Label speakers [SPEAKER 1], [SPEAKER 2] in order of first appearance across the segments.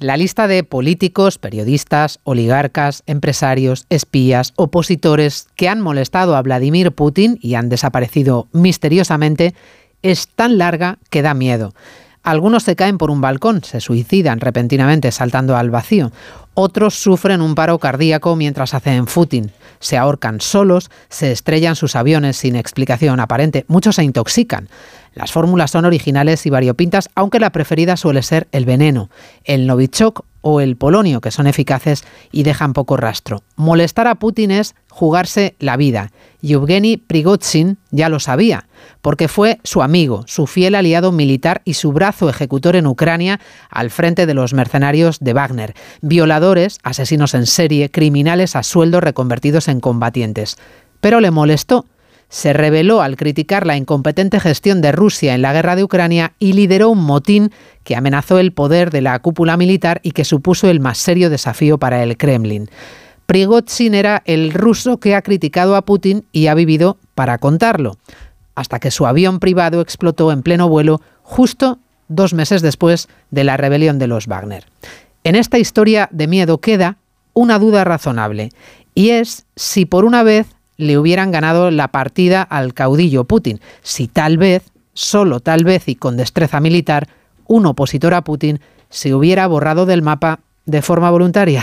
[SPEAKER 1] la lista de políticos, periodistas, oligarcas, empresarios, espías, opositores que han molestado a Vladimir Putin y han desaparecido misteriosamente es tan larga que da miedo. Algunos se caen por un balcón, se suicidan repentinamente saltando al vacío. Otros sufren un paro cardíaco mientras hacen footing. Se ahorcan solos, se estrellan sus aviones sin explicación aparente. Muchos se intoxican. Las fórmulas son originales y variopintas, aunque la preferida suele ser el veneno, el Novichok o el polonio, que son eficaces y dejan poco rastro. Molestar a Putin es jugarse la vida. Yevgeny Prigozhin ya lo sabía, porque fue su amigo, su fiel aliado militar y su brazo ejecutor en Ucrania al frente de los mercenarios de Wagner, asesinos en serie, criminales a sueldo reconvertidos en combatientes. Pero le molestó se rebeló al criticar la incompetente gestión de Rusia en la guerra de Ucrania y lideró un motín que amenazó el poder de la cúpula militar y que supuso el más serio desafío para el Kremlin. Prigozhin era el ruso que ha criticado a Putin y ha vivido para contarlo, hasta que su avión privado explotó en pleno vuelo justo dos meses después de la rebelión de los Wagner. En esta historia de miedo queda una duda razonable, y es si por una vez le hubieran ganado la partida al caudillo Putin, si tal vez, solo tal vez y con destreza militar, un opositor a Putin se hubiera borrado del mapa de forma voluntaria.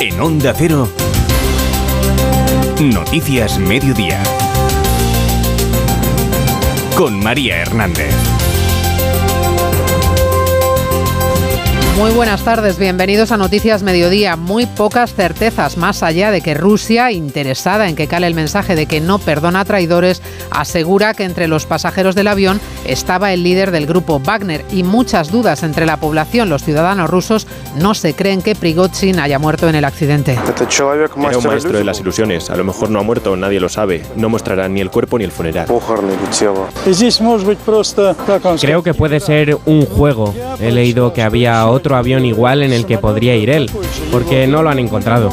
[SPEAKER 2] En Onda Cero, Noticias Mediodía, con María Hernández.
[SPEAKER 1] Muy buenas tardes, bienvenidos a Noticias Mediodía. Muy pocas certezas, más allá de que Rusia, interesada en que cale el mensaje de que no perdona a traidores, asegura que entre los pasajeros del avión estaba el líder del grupo Wagner y muchas dudas entre la población. Los ciudadanos rusos no se creen que Prigozhin haya muerto en el accidente.
[SPEAKER 3] Era un maestro de las ilusiones. A lo mejor no ha muerto, nadie lo sabe. No mostrará ni el cuerpo ni el funeral.
[SPEAKER 4] Creo que puede ser un juego. He leído que había otro otro avión igual en el que podría ir él, porque no lo han encontrado.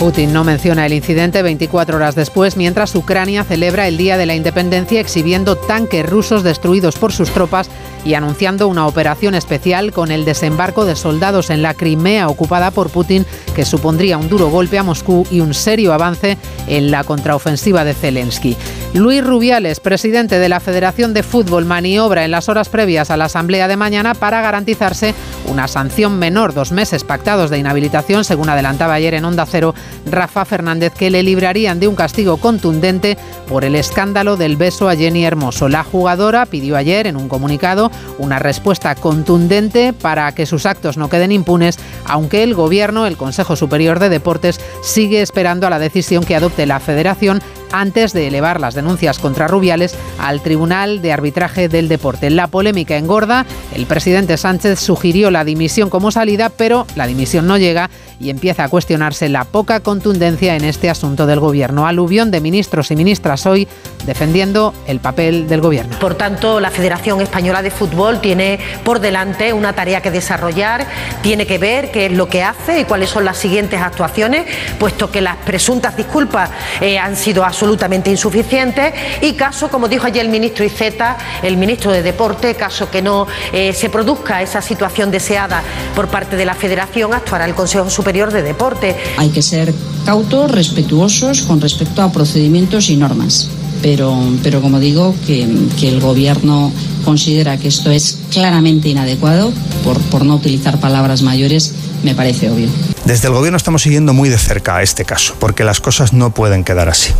[SPEAKER 1] Putin no menciona el incidente 24 horas después, mientras Ucrania celebra el Día de la Independencia exhibiendo tanques rusos destruidos por sus tropas y anunciando una operación especial con el desembarco de soldados en la Crimea ocupada por Putin, que supondría un duro golpe a Moscú y un serio avance en la contraofensiva de Zelensky. Luis Rubiales, presidente de la Federación de Fútbol, maniobra en las horas previas a la asamblea de mañana para garantizarse una sanción menor, dos meses pactados de inhabilitación, según adelantaba ayer en Onda Cero Rafa Fernández, que le librarían de un castigo contundente por el escándalo del beso a Jenny Hermoso. La jugadora pidió ayer en un comunicado una respuesta contundente para que sus actos no queden impunes, aunque el Gobierno, el Consejo Superior de Deportes, sigue esperando a la decisión que adopte la Federación antes de elevar las denuncias contra Rubiales al Tribunal de Arbitraje del Deporte. La polémica engorda, el presidente Sánchez sugirió la dimisión como salida, pero la dimisión no llega y empieza a cuestionarse la poca contundencia en este asunto del gobierno. Aluvión de ministros y ministras hoy defendiendo el papel del gobierno.
[SPEAKER 5] Por tanto, la Federación Española de Fútbol tiene por delante una tarea que desarrollar, tiene que ver qué es lo que hace y cuáles son las siguientes actuaciones, puesto que las presuntas disculpas eh, han sido absolutamente insuficientes y caso, como dijo ayer el ministro Iceta, el ministro de Deporte, caso que no eh, se produzca esa situación deseada por parte de la Federación, actuará el Consejo Superior de Deporte.
[SPEAKER 6] Hay que ser cautos, respetuosos con respecto a procedimientos y normas pero, pero como digo, que, el Gobierno considera que esto es claramente inadecuado, por, por no utilizar palabras mayores, me parece obvio.
[SPEAKER 7] Desde el Gobierno estamos siguiendo muy de cerca este caso, porque las cosas no pueden quedar así.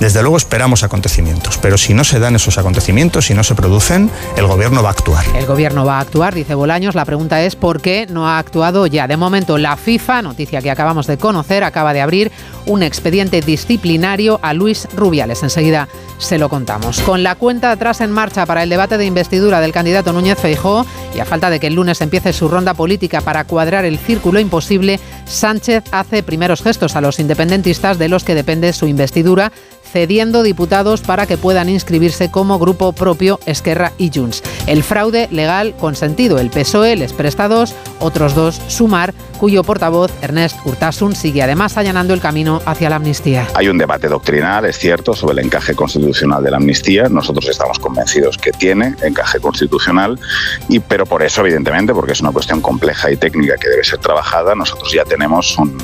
[SPEAKER 7] Desde luego esperamos acontecimientos, pero si no se dan esos acontecimientos, si no se producen, el gobierno va a actuar.
[SPEAKER 1] El gobierno va a actuar, dice Bolaños. La pregunta es por qué no ha actuado ya. De momento, la FIFA, noticia que acabamos de conocer, acaba de abrir un expediente disciplinario a Luis Rubiales. Enseguida se lo contamos. Con la cuenta atrás en marcha para el debate de investidura del candidato Núñez Feijó y a falta de que el lunes empiece su ronda política para cuadrar el círculo imposible, Sánchez hace primeros gestos a los independentistas de los que depende su investidura cediendo diputados para que puedan inscribirse como grupo propio Esquerra y Junts. El fraude legal consentido, el PSOE les presta dos, otros dos Sumar, cuyo portavoz Ernest Urtasun sigue además allanando el camino hacia la amnistía.
[SPEAKER 8] Hay un debate doctrinal, es cierto, sobre el encaje constitucional de la amnistía. Nosotros estamos convencidos que tiene encaje constitucional, pero por eso, evidentemente, porque es una cuestión compleja y técnica que debe ser trabajada, nosotros ya tenemos un,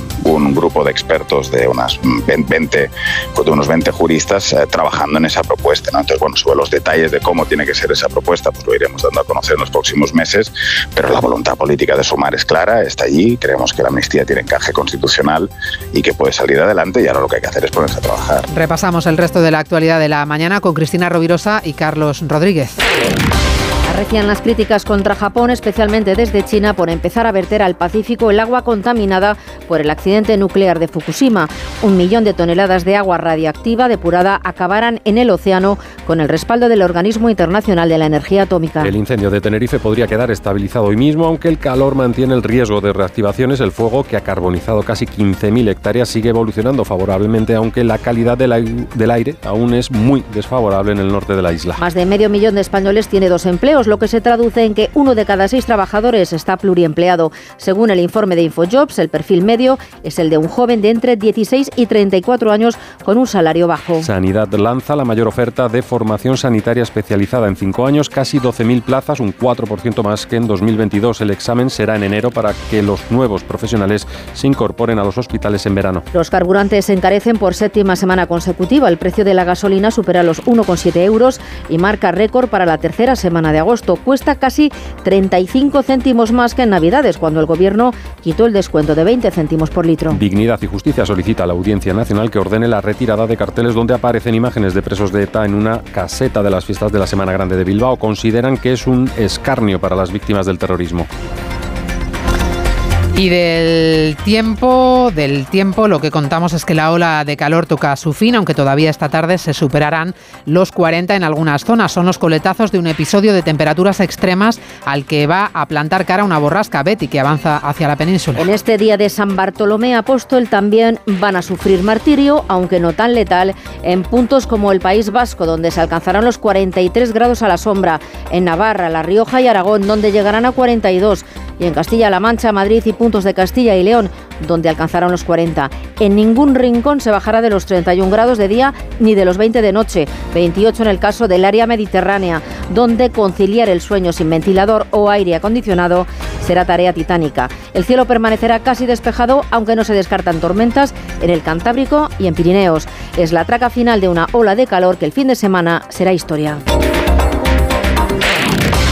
[SPEAKER 8] grupo de expertos de, unas 20, de unos 20 juristas eh, trabajando en esa propuesta. Entonces, bueno, sobre los detalles de cómo tiene que ser esa propuesta, pues lo iremos dando a conocer en los próximos meses, pero la voluntad política de sumar es clara, está allí, creemos que la amnistía tiene encaje constitucional y que puede salir adelante y ahora lo que hay que hacer es ponerse a trabajar.
[SPEAKER 1] Repasamos el resto de la actualidad de la mañana con Cristina Rovirosa y Carlos Rodríguez.
[SPEAKER 9] Arrecian las críticas contra Japón, especialmente desde China, por empezar a verter al Pacífico el agua contaminada por el accidente nuclear de Fukushima. Un millón de toneladas de agua radiactiva depurada acabarán en el océano con el respaldo del Organismo Internacional de la Energía Atómica.
[SPEAKER 10] El incendio de Tenerife podría quedar estabilizado hoy mismo, aunque el calor mantiene el riesgo de reactivaciones. El fuego, que ha carbonizado casi 15.000 hectáreas, sigue evolucionando favorablemente, aunque la calidad del aire aún es muy desfavorable en el norte de la isla.
[SPEAKER 9] Más de medio millón de españoles tiene dos empleos lo que se traduce en que uno de cada seis trabajadores está pluriempleado. Según el informe de Infojobs, el perfil medio es el de un joven de entre 16 y 34 años con un salario bajo.
[SPEAKER 10] Sanidad lanza la mayor oferta de formación sanitaria especializada en cinco años, casi 12.000 plazas, un 4% más que en 2022. El examen será en enero para que los nuevos profesionales se incorporen a los hospitales en verano.
[SPEAKER 9] Los carburantes se encarecen por séptima semana consecutiva. El precio de la gasolina supera los 1,7 euros y marca récord para la tercera semana de agosto. Cuesta casi 35 céntimos más que en Navidades, cuando el Gobierno quitó el descuento de 20 céntimos por litro.
[SPEAKER 10] Dignidad y Justicia solicita a la Audiencia Nacional que ordene la retirada de carteles donde aparecen imágenes de presos de ETA en una caseta de las fiestas de la Semana Grande de Bilbao. Consideran que es un escarnio para las víctimas del terrorismo.
[SPEAKER 1] Y del tiempo, del tiempo, lo que contamos es que la ola de calor toca su fin, aunque todavía esta tarde se superarán los 40 en algunas zonas. Son los coletazos de un episodio de temperaturas extremas al que va a plantar cara una borrasca Betty que avanza hacia la península.
[SPEAKER 9] En este día de San Bartolomé Apóstol también van a sufrir martirio, aunque no tan letal, en puntos como el País Vasco, donde se alcanzarán los 43 grados a la sombra, en Navarra, La Rioja y Aragón, donde llegarán a 42, y en Castilla-La Mancha, Madrid y puntos de Castilla y León, donde alcanzaron los 40. En ningún rincón se bajará de los 31 grados de día ni de los 20 de noche, 28 en el caso del área mediterránea, donde conciliar el sueño sin ventilador o aire acondicionado será tarea titánica. El cielo permanecerá casi despejado, aunque no se descartan tormentas en el Cantábrico y en Pirineos. Es la traca final de una ola de calor que el fin de semana será historia.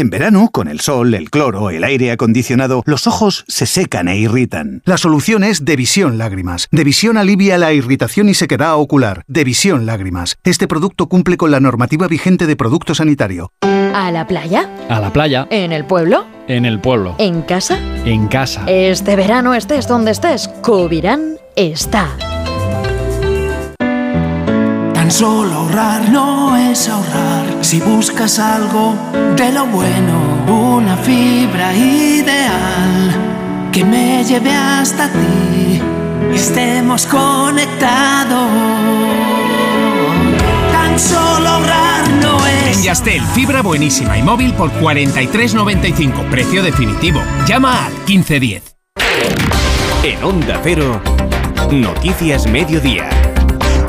[SPEAKER 11] En verano, con el sol, el cloro, el aire acondicionado, los ojos se secan e irritan. La solución es Devisión Lágrimas. Devisión alivia la irritación y sequedad ocular. Devisión Lágrimas. Este producto cumple con la normativa vigente de producto sanitario.
[SPEAKER 12] ¿A la playa?
[SPEAKER 13] A la playa.
[SPEAKER 12] ¿En el pueblo?
[SPEAKER 13] En el pueblo.
[SPEAKER 12] ¿En casa?
[SPEAKER 13] En casa.
[SPEAKER 12] Este verano estés donde estés, Cubirán está.
[SPEAKER 14] Tan solo ahorrar no es ahorrar. Si buscas algo de lo bueno, una fibra ideal que me lleve hasta ti, estemos conectados. Tan solo ahorrar no es.
[SPEAKER 15] En Yastel, fibra buenísima y móvil por 43.95, precio definitivo. Llama al 1510.
[SPEAKER 2] En Onda Cero, Noticias Mediodía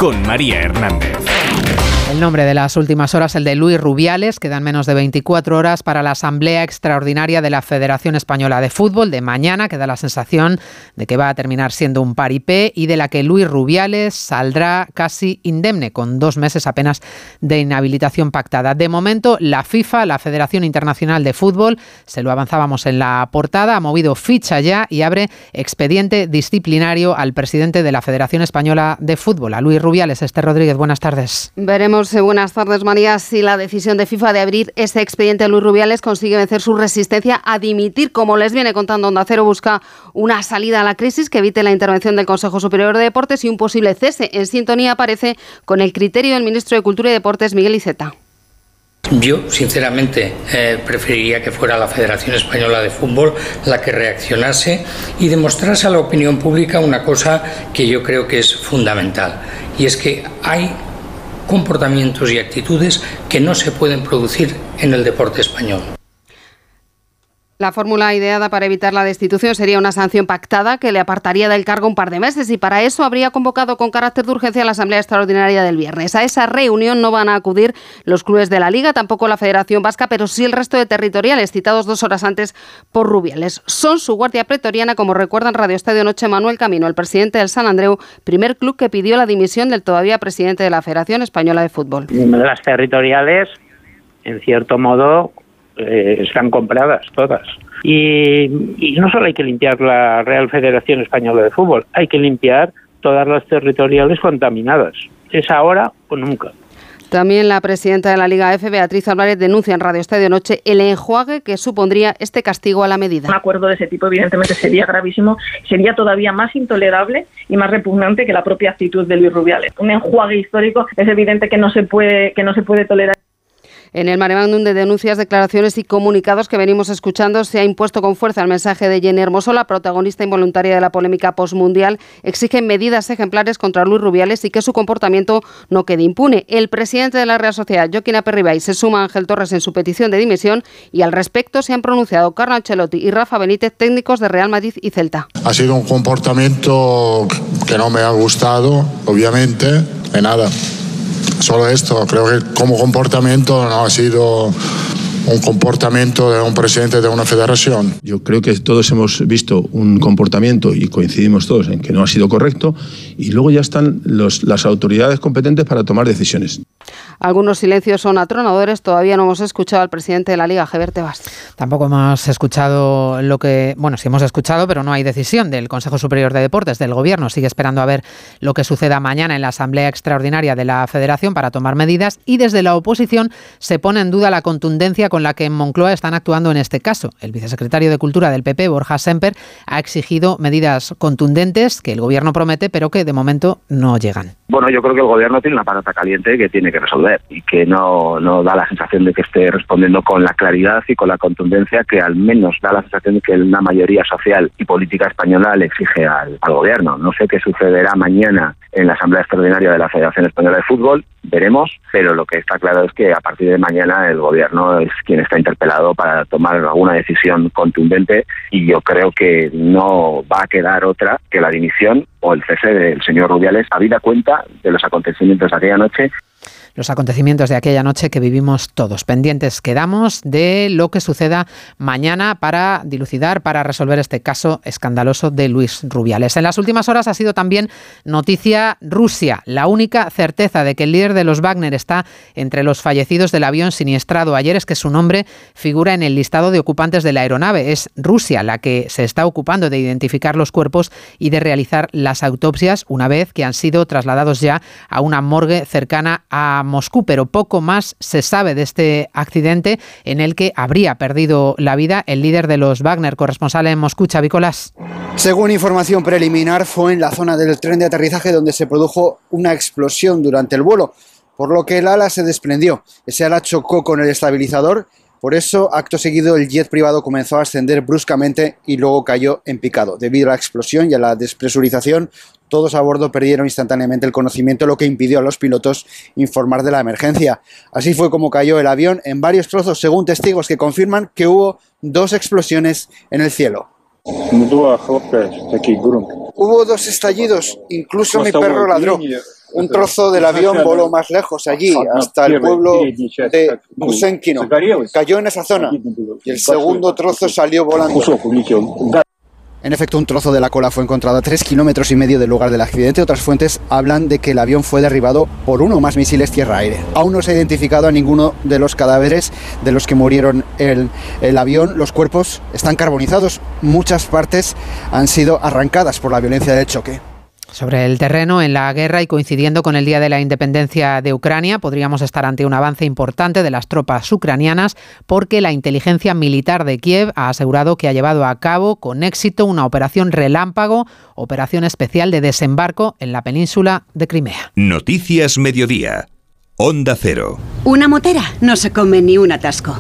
[SPEAKER 2] con María Hernández.
[SPEAKER 1] El nombre de las últimas horas, el de Luis Rubiales, quedan menos de 24 horas para la Asamblea Extraordinaria de la Federación Española de Fútbol de mañana, que da la sensación de que va a terminar siendo un paripé y de la que Luis Rubiales saldrá casi indemne, con dos meses apenas de inhabilitación pactada. De momento, la FIFA, la Federación Internacional de Fútbol, se lo avanzábamos en la portada, ha movido ficha ya y abre expediente disciplinario al presidente de la Federación Española de Fútbol, a Luis Rubiales. Este Rodríguez, buenas tardes.
[SPEAKER 16] Veremos
[SPEAKER 13] Eh, buenas tardes, María. Si la decisión de FIFA de abrir ese expediente de Luis Rubiales consigue vencer su resistencia a dimitir, como les viene contando Onda Cero, busca una salida a la crisis que evite la intervención del Consejo Superior de Deportes y un posible cese. En sintonía aparece con el criterio del ministro de Cultura y Deportes, Miguel Iceta.
[SPEAKER 16] Yo, sinceramente, eh, preferiría que fuera la Federación Española de Fútbol la que reaccionase y demostrase a la opinión pública una cosa que yo creo que es fundamental, y es que hay comportamientos y actitudes que no se pueden producir en el deporte español.
[SPEAKER 13] La fórmula ideada para evitar la destitución sería una sanción pactada que le apartaría del cargo un par de meses y para eso habría convocado con carácter de urgencia la Asamblea Extraordinaria del viernes. A esa reunión no van a acudir los clubes de la Liga, tampoco la Federación Vasca, pero sí el resto de territoriales citados dos horas antes por Rubiales. Son su guardia pretoriana, como recuerdan Radio Estadio Noche Manuel Camino, el presidente del San Andreu, primer club que pidió la dimisión del todavía presidente de la Federación Española de Fútbol.
[SPEAKER 17] Las territoriales, en cierto modo, eh, están compradas todas. Y, no solo hay que limpiar la Real Federación Española de Fútbol, hay que limpiar todas las territoriales contaminadas. Es ahora o nunca.
[SPEAKER 13] También la presidenta de la Liga F, Beatriz Álvarez, denuncia en Radio Estadio Noche el enjuague que supondría este castigo a la medida.
[SPEAKER 18] Un acuerdo de ese tipo, evidentemente, sería gravísimo, sería todavía más intolerable y más repugnante que la propia actitud de Luis Rubiales. Un enjuague histórico es evidente que no se puede, que no se puede tolerar.
[SPEAKER 13] En el maremándum de denuncias, declaraciones y comunicados que venimos escuchando, se ha impuesto con fuerza el mensaje de Jenny Hermoso, la protagonista involuntaria de la polémica postmundial. Exige medidas ejemplares contra Luis Rubiales y que su comportamiento no quede impune. El presidente de la Real Sociedad, Joaquín Aperribay, se suma a Ángel Torres en su petición de dimisión y al respecto se han pronunciado Carlo Ancelotti y Rafa Benítez, técnicos de Real Madrid y Celta.
[SPEAKER 19] Ha sido un comportamiento que no me ha gustado, obviamente, de nada solo esto. Creo que como comportamiento no ha sido un comportamiento de un presidente de una federación.
[SPEAKER 20] Yo creo que todos hemos visto un comportamiento y coincidimos todos en que no ha sido correcto y luego ya están los, las autoridades competentes para tomar decisiones.
[SPEAKER 13] Algunos silencios son atronadores. Todavía no hemos escuchado al presidente de la Liga, Javier Tebas.
[SPEAKER 1] Tampoco hemos escuchado lo que, bueno, sí hemos escuchado, pero no hay decisión del Consejo Superior de Deportes, del Gobierno. Sigue esperando a ver lo que suceda mañana en la Asamblea Extraordinaria de la Federación para tomar medidas y desde la oposición se pone en duda la contundencia con la que en Moncloa están actuando en este caso. El vicesecretario de Cultura del PP, Borja Semper, ha exigido medidas contundentes que el Gobierno promete, pero que de momento no llegan.
[SPEAKER 21] Bueno, yo creo que el Gobierno tiene una patata caliente que tiene que resolver y que no, no da la sensación de que esté respondiendo con la claridad y con la contundencia que al menos da la sensación de que una mayoría social y política española le exige al, al gobierno. No sé qué sucederá mañana en la Asamblea Extraordinaria de la Federación Española de Fútbol, veremos, pero lo que está claro es que a partir de mañana el gobierno es quien está interpelado para tomar alguna decisión contundente y yo creo que no va a quedar otra que la dimisión o el cese del señor Rubiales, habida cuenta de los acontecimientos de aquella noche
[SPEAKER 1] los acontecimientos de aquella noche que vivimos todos. Pendientes quedamos de lo que suceda mañana para dilucidar, para resolver este caso escandaloso de Luis Rubiales. En las últimas horas ha sido también noticia Rusia. La única certeza de que el líder de los Wagner está entre los fallecidos del avión siniestrado ayer es que su nombre figura en el listado de ocupantes de la aeronave. Es Rusia la que se está ocupando de identificar los cuerpos y de realizar las autopsias una vez que han sido trasladados ya a una morgue cercana a Moscú, pero poco más se sabe de este accidente en el que habría perdido la vida el líder de los Wagner, corresponsal en Moscú, Chavicolas.
[SPEAKER 22] Según información preliminar, fue en la zona del tren de aterrizaje donde se produjo una explosión durante el vuelo, por lo que el ala se desprendió. Ese ala chocó con el estabilizador por eso, acto seguido, el jet privado comenzó a ascender bruscamente y luego cayó en picado. Debido a la explosión y a la despresurización, todos a bordo perdieron instantáneamente el conocimiento, lo que impidió a los pilotos informar de la emergencia. Así fue como cayó el avión en varios trozos, según testigos que confirman que hubo dos explosiones en el cielo. Hubo dos estallidos, incluso mi perro ladró. Un trozo del avión voló más lejos, allí, hasta el pueblo de Gusenkino. Cayó en esa zona y el segundo trozo salió volando. En efecto, un trozo de la cola fue encontrado a tres kilómetros y medio del lugar del accidente. Otras fuentes hablan de que el avión fue derribado por uno o más misiles tierra-aire. Aún no se ha identificado a ninguno de los cadáveres de los que murieron el, el avión. Los cuerpos están carbonizados. Muchas partes han sido arrancadas por la violencia del choque.
[SPEAKER 1] Sobre el terreno, en la guerra y coincidiendo con el Día de la Independencia de Ucrania, podríamos estar ante un avance importante de las tropas ucranianas porque la inteligencia militar de Kiev ha asegurado que ha llevado a cabo con éxito una operación relámpago, operación especial de desembarco en la península de Crimea.
[SPEAKER 2] Noticias Mediodía. Onda Cero.
[SPEAKER 23] Una motera no se come ni un atasco.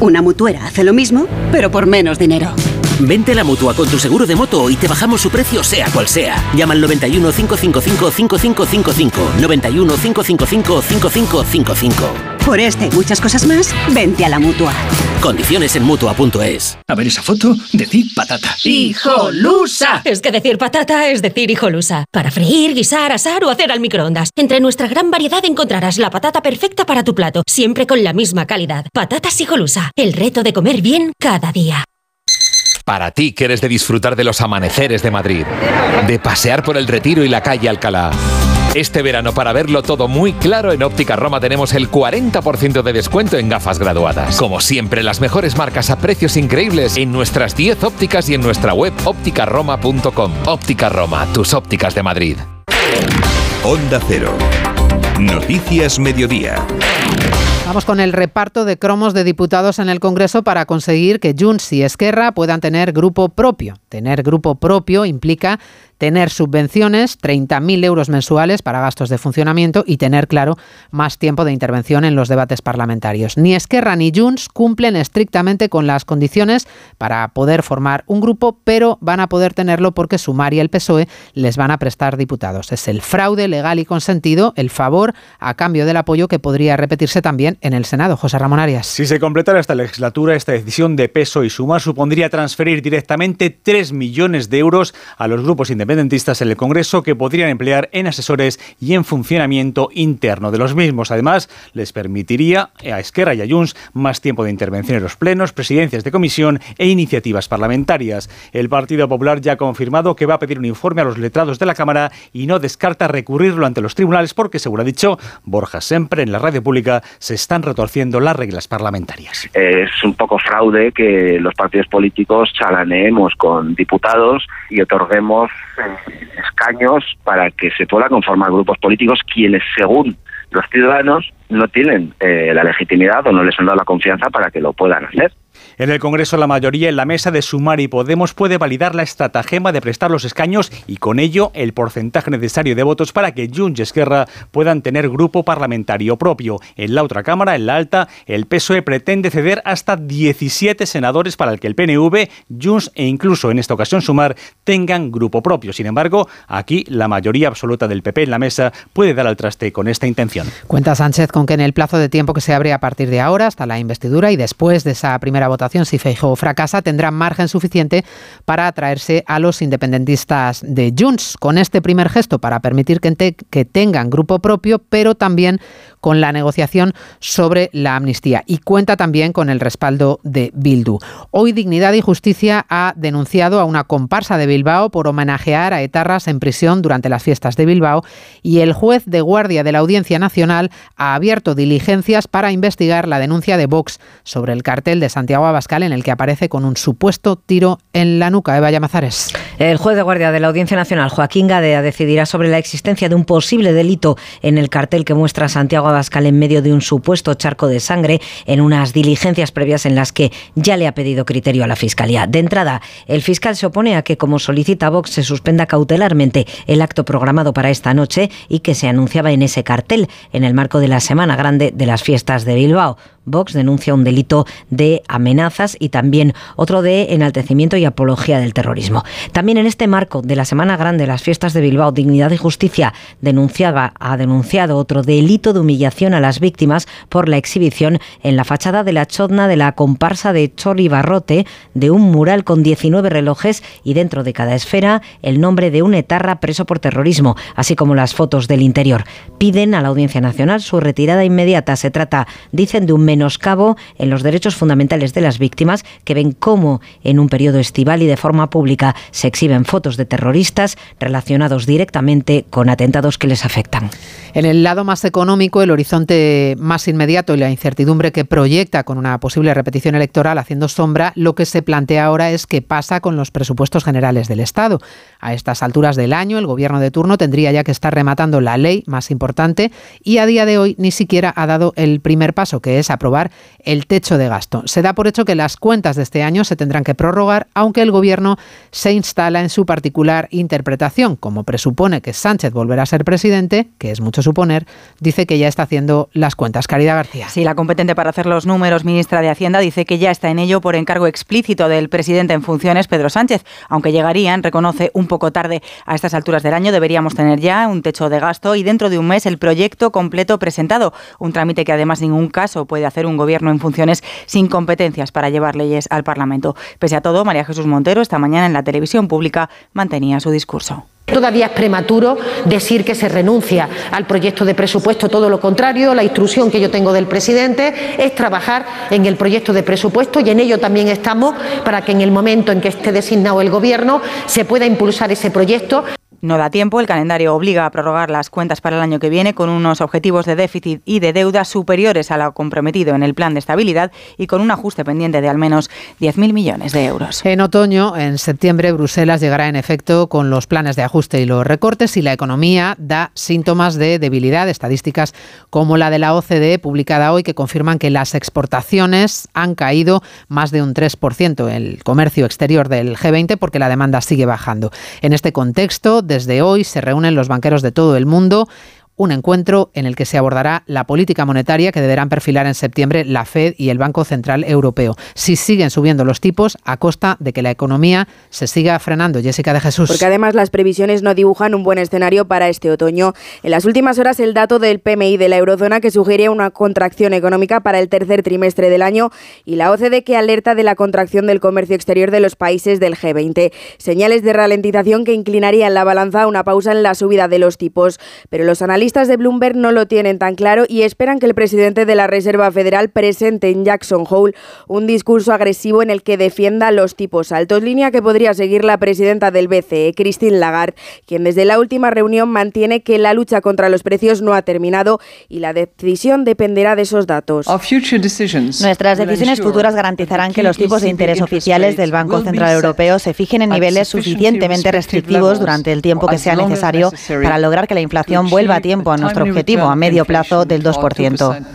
[SPEAKER 23] Una mutuera hace lo mismo, pero por menos dinero.
[SPEAKER 24] Vente a la mutua con tu seguro de moto y te bajamos su precio, sea cual sea. Llama al 91 555 5555. 91 555 5555.
[SPEAKER 23] Por este y muchas cosas más, vente a la mutua.
[SPEAKER 24] Condiciones en mutua.es.
[SPEAKER 25] A ver esa foto, decir patata.
[SPEAKER 26] ¡Hijolusa! Es que decir patata es decir hijolusa. Para freír, guisar, asar o hacer al microondas. Entre nuestra gran variedad encontrarás la patata perfecta para tu plato, siempre con la misma calidad. Patatas hijolusa. El reto de comer bien cada día.
[SPEAKER 27] Para ti que eres de disfrutar de los amaneceres de Madrid, de pasear por el Retiro y la calle Alcalá. Este verano, para verlo todo muy claro, en Óptica Roma tenemos el 40% de descuento en gafas graduadas. Como siempre, las mejores marcas a precios increíbles en nuestras 10 ópticas y en nuestra web ópticaroma.com. Óptica Roma, tus ópticas de Madrid.
[SPEAKER 2] Onda Cero. Noticias Mediodía.
[SPEAKER 1] Vamos con el reparto de cromos de diputados en el Congreso para conseguir que Junts y Esquerra puedan tener grupo propio. Tener grupo propio implica tener subvenciones, 30.000 euros mensuales para gastos de funcionamiento y tener, claro, más tiempo de intervención en los debates parlamentarios. Ni Esquerra ni Junts cumplen estrictamente con las condiciones para poder formar un grupo, pero van a poder tenerlo porque Sumar y el PSOE les van a prestar diputados. Es el fraude legal y consentido, el favor a cambio del apoyo que podría repetirse también en el Senado. José Ramón Arias.
[SPEAKER 28] Si se completara esta legislatura, esta decisión de peso y Sumar supondría transferir directamente 3 millones de euros a los grupos independentistas en el Congreso que podrían emplear en asesores y en funcionamiento interno de los mismos. Además, les permitiría a Esquerra y a Junts más tiempo de intervención en los plenos, presidencias de comisión e iniciativas parlamentarias. El Partido Popular ya ha confirmado que va a pedir un informe a los letrados de la Cámara y no descarta recurrirlo ante los tribunales porque, según ha dicho Borja Sempre en la radio pública, se están retorciendo las reglas parlamentarias.
[SPEAKER 21] Es un poco fraude que los partidos políticos chalaneemos con diputados y otorguemos eh, escaños para que se puedan conformar grupos políticos quienes, según los ciudadanos, no tienen eh, la legitimidad o no les han dado la confianza para que lo puedan hacer.
[SPEAKER 28] En el Congreso, la mayoría en la mesa de Sumar y Podemos puede validar la estratagema de prestar los escaños y con ello el porcentaje necesario de votos para que Junts y Esquerra puedan tener grupo parlamentario propio. En la otra Cámara, en la alta, el PSOE pretende ceder hasta 17 senadores para el que el PNV, Junts e incluso en esta ocasión Sumar tengan grupo propio. Sin embargo, aquí la mayoría absoluta del PP en la mesa puede dar al traste con esta intención.
[SPEAKER 1] Cuenta Sánchez con que en el plazo de tiempo que se abre a partir de ahora hasta la investidura y después de esa primera votación, si Feijóo fracasa, tendrá margen suficiente para atraerse a los independentistas de Junts. Con este primer gesto para permitir que, que tengan grupo propio, pero también con la negociación sobre la amnistía. Y cuenta también con el respaldo de Bildu. Hoy Dignidad y Justicia ha denunciado a una comparsa de Bilbao por homenajear a etarras en prisión durante las fiestas de Bilbao y el juez de guardia de la Audiencia Nacional ha abierto diligencias para investigar la denuncia de Vox sobre el cartel de Santiago Abascal en el que aparece con un supuesto tiro en la nuca. Eva Llamazares.
[SPEAKER 29] El juez de guardia de la Audiencia Nacional, Joaquín Gadea, decidirá sobre la existencia de un posible delito en el cartel que muestra Santiago Abascal en medio de un supuesto charco de sangre en unas diligencias previas en las que ya le ha pedido criterio a la Fiscalía. De entrada, el fiscal se opone a que, como solicita Vox, se suspenda cautelarmente el acto programado para esta noche y que se anunciaba en ese cartel en el marco de la Semana Grande de las Fiestas de Bilbao. Vox denuncia un delito de amenazas y también otro de enaltecimiento y apología del terrorismo. También en este marco de la Semana Grande de las Fiestas de Bilbao, Dignidad y Justicia denunciaba, ha denunciado otro delito de humillación a las víctimas por la exhibición en la fachada de la chotna de la comparsa de Chori Barrote de un mural con 19 relojes y dentro de cada esfera el nombre de un etarra preso por terrorismo, así como las fotos del interior. Piden a la Audiencia Nacional su retirada inmediata. Se trata, dicen, de un menoscabo en los derechos fundamentales de las víctimas que ven cómo en un periodo estival y de forma pública se exhiben fotos de terroristas relacionados directamente con atentados que les afectan.
[SPEAKER 1] En el lado más económico, el horizonte más inmediato y la incertidumbre que proyecta con una posible repetición electoral haciendo sombra, lo que se plantea ahora es qué pasa con los presupuestos generales del Estado. A estas alturas del año, el gobierno de turno tendría ya que estar rematando la ley más importante y a día de hoy ni siquiera ha dado el primer paso, que es aprobar el techo de gasto. Se da por hecho que las cuentas de este año se tendrán que prorrogar, aunque el gobierno se instala en su particular interpretación. Como presupone que Sánchez volverá a ser presidente, que es mucho suponer, dice que ya está haciendo las cuentas. Caridad García.
[SPEAKER 30] Sí, la competente para hacer los números, ministra de Hacienda, dice que ya está en ello por encargo explícito del presidente en funciones, Pedro Sánchez, aunque llegarían, reconoce, un poco tarde a estas alturas del año. Deberíamos tener ya un techo de gasto y dentro de un mes el proyecto completo presentado, un trámite que además ningún caso puede hacer un gobierno en funciones sin competencias para llevar leyes al Parlamento. Pese a todo, María Jesús Montero esta mañana en la televisión pública mantenía su discurso.
[SPEAKER 31] Todavía es prematuro decir que se renuncia al proyecto de presupuesto, todo lo contrario, la instrucción que yo tengo del presidente es trabajar en el proyecto de presupuesto y en ello también estamos para que en el momento en que esté designado el Gobierno se pueda impulsar ese proyecto.
[SPEAKER 30] No da tiempo, el calendario obliga a prorrogar las cuentas para el año que viene con unos objetivos de déficit y de deuda superiores a lo comprometido en el plan de estabilidad y con un ajuste pendiente de al menos 10.000 millones de euros.
[SPEAKER 1] En otoño, en septiembre, Bruselas llegará en efecto con los planes de ajuste y los recortes y la economía da síntomas de debilidad. Estadísticas como la de la OCDE publicada hoy que confirman que las exportaciones han caído más de un 3% en el comercio exterior del G20 porque la demanda sigue bajando. En este contexto, desde hoy se reúnen los banqueros de todo el mundo un encuentro en el que se abordará la política monetaria que deberán perfilar en septiembre la Fed y el Banco Central Europeo. Si siguen subiendo los tipos a costa de que la economía se siga frenando. Jessica de Jesús.
[SPEAKER 32] Porque además las previsiones no dibujan un buen escenario para este otoño. En las últimas horas el dato del PMI de la eurozona que sugiere una contracción económica para el tercer trimestre del año y la OCDE que alerta de la contracción del comercio exterior de los países del G20. Señales de ralentización que inclinarían la balanza a una pausa en la subida de los tipos. Pero los analistas analistas de Bloomberg no lo tienen tan claro y esperan que el presidente de la Reserva Federal presente en Jackson Hole un discurso agresivo en el que defienda los tipos altos, línea que podría seguir la presidenta del BCE, Christine Lagarde, quien desde la última reunión mantiene que la lucha contra los precios no ha terminado y la decisión dependerá de esos datos.
[SPEAKER 30] Nuestras decisiones futuras garantizarán que los tipos de interés oficiales del Banco Central Europeo se fijen en niveles suficientemente restrictivos durante el tiempo que sea necesario para lograr que la inflación vuelva a tiempo a nuestro objetivo a medio plazo del 2%.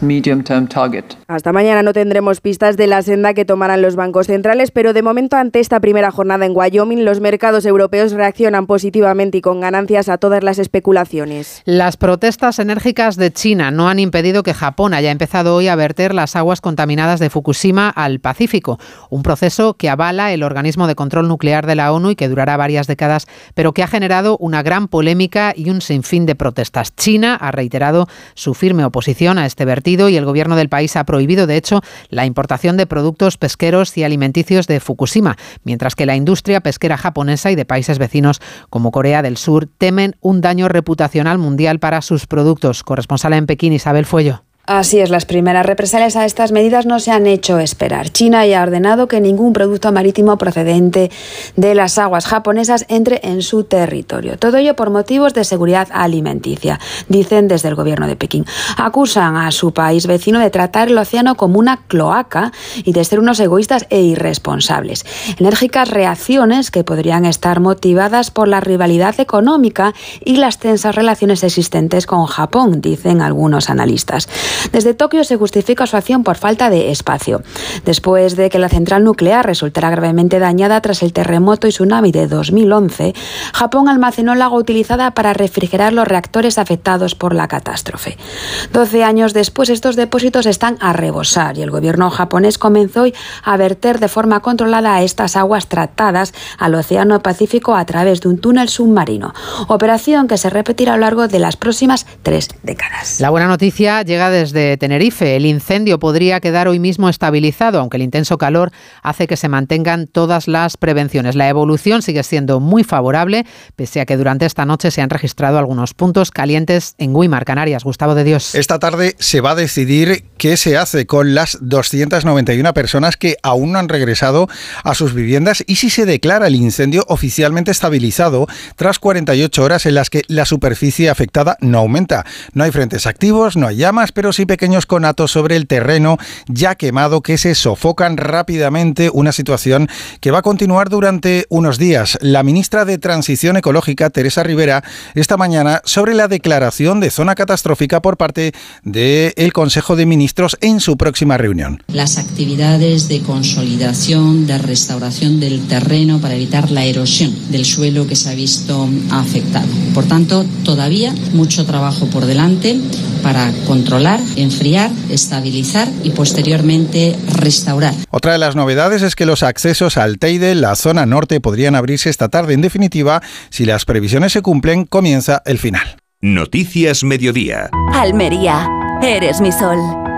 [SPEAKER 32] Hasta mañana no tendremos pistas de la senda que tomarán los bancos centrales, pero de momento ante esta primera jornada en Wyoming, los mercados europeos reaccionan positivamente y con ganancias a todas las especulaciones.
[SPEAKER 1] Las protestas enérgicas de China no han impedido que Japón haya empezado hoy a verter las aguas contaminadas de Fukushima al Pacífico, un proceso que avala el organismo de control nuclear de la ONU y que durará varias décadas, pero que ha generado una gran polémica y un sinfín de protestas. China ha reiterado su firme oposición a este vertido y el gobierno del país ha prohibido, de hecho, la importación de productos pesqueros y alimenticios de Fukushima, mientras que la industria pesquera japonesa y de países vecinos como Corea del Sur temen un daño reputacional mundial para sus productos. Corresponsal en Pekín, Isabel Fuello.
[SPEAKER 33] Así es, las primeras represalias a estas medidas no se han hecho esperar. China ya ha ordenado que ningún producto marítimo procedente de las aguas japonesas entre en su territorio. Todo ello por motivos de seguridad alimenticia, dicen desde el gobierno de Pekín. Acusan a su país vecino de tratar el océano como una cloaca y de ser unos egoístas e irresponsables. Enérgicas reacciones que podrían estar motivadas por la rivalidad económica y las tensas relaciones existentes con Japón, dicen algunos analistas. Desde Tokio se justifica su acción por falta de espacio. Después de que la central nuclear resultara gravemente dañada tras el terremoto y tsunami de 2011, Japón almacenó el agua utilizada para refrigerar los reactores afectados por la catástrofe. Doce años después, estos depósitos están a rebosar y el gobierno japonés comenzó a verter de forma controlada estas aguas tratadas al Océano Pacífico a través de un túnel submarino, operación que se repetirá a lo largo de las próximas tres décadas.
[SPEAKER 1] La buena noticia llega de Tenerife. El incendio podría quedar hoy mismo estabilizado, aunque el intenso calor hace que se mantengan todas las prevenciones. La evolución sigue siendo muy favorable, pese a que durante esta noche se han registrado algunos puntos calientes en Guimar, Canarias. Gustavo de Dios.
[SPEAKER 34] Esta tarde se va a decidir qué se hace con las 291 personas que aún no han regresado a sus viviendas y si se declara el incendio oficialmente estabilizado tras 48 horas en las que la superficie afectada no aumenta. No hay frentes activos, no hay llamas, pero sí pequeños conatos sobre el terreno ya quemado que se sofocan rápidamente, una situación que va a continuar durante unos días. La ministra de Transición Ecológica, Teresa Rivera, esta mañana sobre la declaración de zona catastrófica por parte del Consejo de Ministros en su próxima reunión.
[SPEAKER 35] Las actividades de consolidación, de restauración del terreno para evitar la erosión del suelo que se ha visto afectado. Por tanto, todavía mucho trabajo por delante para controlar, enfriar, estabilizar y posteriormente restaurar.
[SPEAKER 34] Otra de las novedades es que los accesos al Teide, la zona norte, podrían abrirse esta tarde. En definitiva, si las previsiones se cumplen, comienza el final.
[SPEAKER 2] Noticias Mediodía.
[SPEAKER 36] Almería, eres mi sol.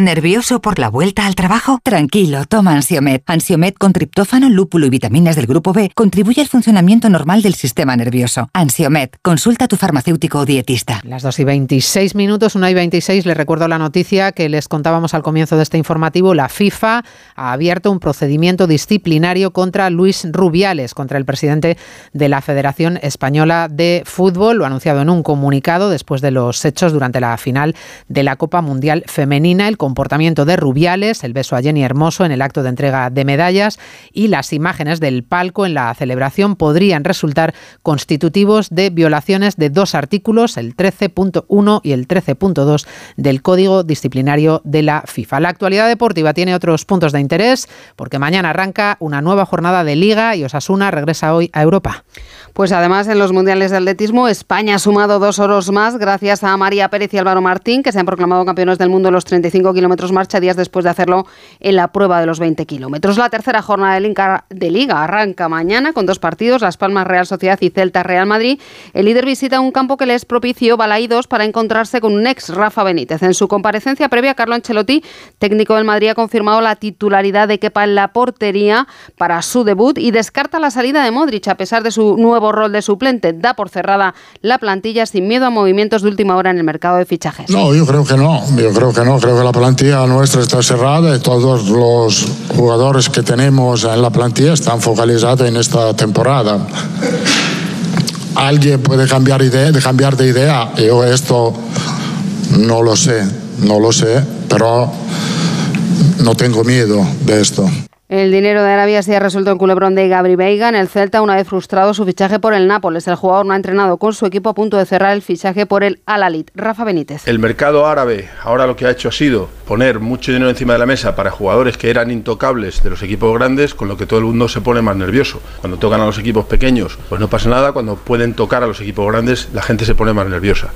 [SPEAKER 37] ¿Nervioso por la vuelta al trabajo? Tranquilo, toma Ansiomet. Ansiomet con triptófano, lúpulo y vitaminas del grupo B contribuye al funcionamiento normal del sistema nervioso. Ansiomet, consulta a tu farmacéutico o dietista.
[SPEAKER 1] Las 2 y 26 minutos, 1 y 26, les recuerdo la noticia que les contábamos al comienzo de este informativo. La FIFA ha abierto un procedimiento disciplinario contra Luis Rubiales, contra el presidente de la Federación Española de Fútbol. Lo ha anunciado en un comunicado después de los hechos durante la final de la Copa Mundial Femenina. El comportamiento de Rubiales, el beso a Jenny Hermoso en el acto de entrega de medallas y las imágenes del palco en la celebración podrían resultar constitutivos de violaciones de dos artículos, el 13.1 y el 13.2 del Código Disciplinario de la FIFA. La actualidad deportiva tiene otros puntos de interés porque mañana arranca una nueva jornada de liga y Osasuna regresa hoy a Europa.
[SPEAKER 13] Pues además en los mundiales de atletismo España ha sumado dos oros más gracias a María Pérez y Álvaro Martín que se han proclamado campeones del mundo en los 35 kilómetros marcha días después de hacerlo en la prueba de los 20 kilómetros. La tercera jornada de Liga arranca mañana con dos partidos, Las Palmas Real Sociedad y Celta Real Madrid. El líder visita un campo que les propició Balaídos para encontrarse con un ex Rafa Benítez. En su comparecencia previa, Carlo Ancelotti, técnico del Madrid, ha confirmado la titularidad de Kepa en la portería para su debut y descarta la salida de Modric a pesar de su nuevo rol de suplente. Da por cerrada la plantilla sin miedo a movimientos de última hora en el mercado de fichajes.
[SPEAKER 19] No, yo creo que no. Yo creo que no. Creo que la plantilla nuestra está cerrada y todos los jugadores que tenemos en la plantilla están focalizados en esta temporada. Alguien puede cambiar, idea, de cambiar de idea. Yo esto no lo sé, no lo sé, pero no tengo miedo de esto.
[SPEAKER 13] El dinero de Arabia se ha resuelto en culebrón de Gabri Veiga en el Celta una vez frustrado su fichaje por el Nápoles. El jugador no ha entrenado con su equipo a punto de cerrar el fichaje por el Al-Alit. Rafa Benítez.
[SPEAKER 20] El mercado árabe ahora lo que ha hecho ha sido poner mucho dinero encima de la mesa para jugadores que eran intocables de los equipos grandes, con lo que todo el mundo se pone más nervioso. Cuando tocan a los equipos pequeños, pues no pasa nada. Cuando pueden tocar a los equipos grandes, la gente se pone más nerviosa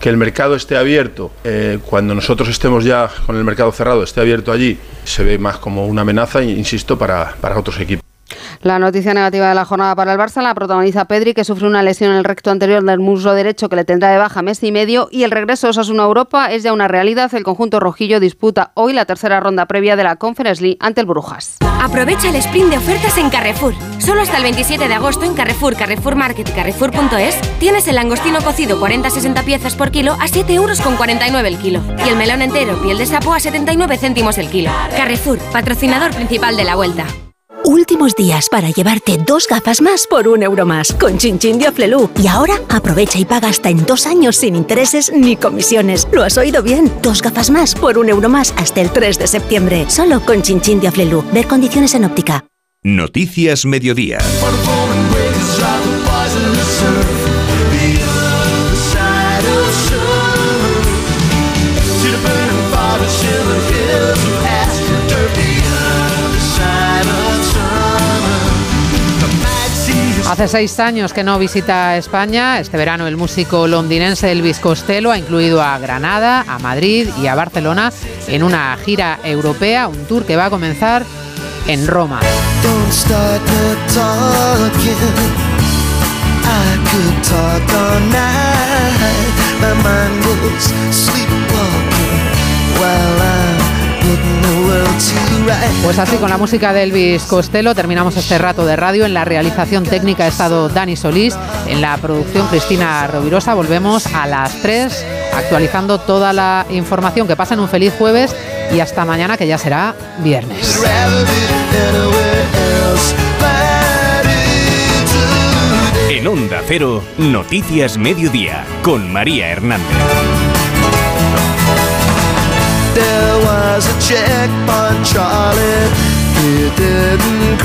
[SPEAKER 20] que el mercado esté abierto, eh, cuando nosotros estemos ya con el mercado cerrado, esté abierto allí, se ve más como una amenaza, insisto, para, para otros equipos.
[SPEAKER 13] La noticia negativa de la jornada para el Barça la protagoniza Pedri, que sufre una lesión en el recto anterior del muslo derecho que le tendrá de baja mes y medio. Y el regreso de Osasuna Europa es ya una realidad. El conjunto rojillo disputa hoy la tercera ronda previa de la Conference League ante el Brujas.
[SPEAKER 38] Aprovecha el sprint de ofertas en Carrefour. Solo hasta el 27 de agosto en Carrefour, Carrefour Market y Carrefour.es tienes el langostino cocido 40-60 piezas por kilo a 7 euros con 49 el kilo. Y el melón entero piel de sapo a 79 céntimos el kilo. Carrefour, patrocinador principal de la vuelta.
[SPEAKER 39] Últimos días para llevarte dos gafas más por un euro más con Chinchín de Aflelu. Y ahora aprovecha y paga hasta en dos años sin intereses ni comisiones. ¿Lo has oído bien? Dos gafas más por un euro más hasta el 3 de septiembre. Solo con Chinchín de Aflelu. Ver condiciones en óptica.
[SPEAKER 2] Noticias Mediodía.
[SPEAKER 1] Hace seis años que no visita España. Este verano el músico londinense Elvis Costello ha incluido a Granada, a Madrid y a Barcelona en una gira europea, un tour que va a comenzar en Roma. Pues así, con la música de Elvis Costello, terminamos este rato de radio. En la realización técnica ha estado Dani Solís, en la producción Cristina Rovirosa. Volvemos a las 3, actualizando toda la información. Que pasen un feliz jueves y hasta mañana, que ya será viernes.
[SPEAKER 15] En Onda Cero, Noticias Mediodía, con María Hernández.
[SPEAKER 20] Was a checkpoint, Charlie. He didn't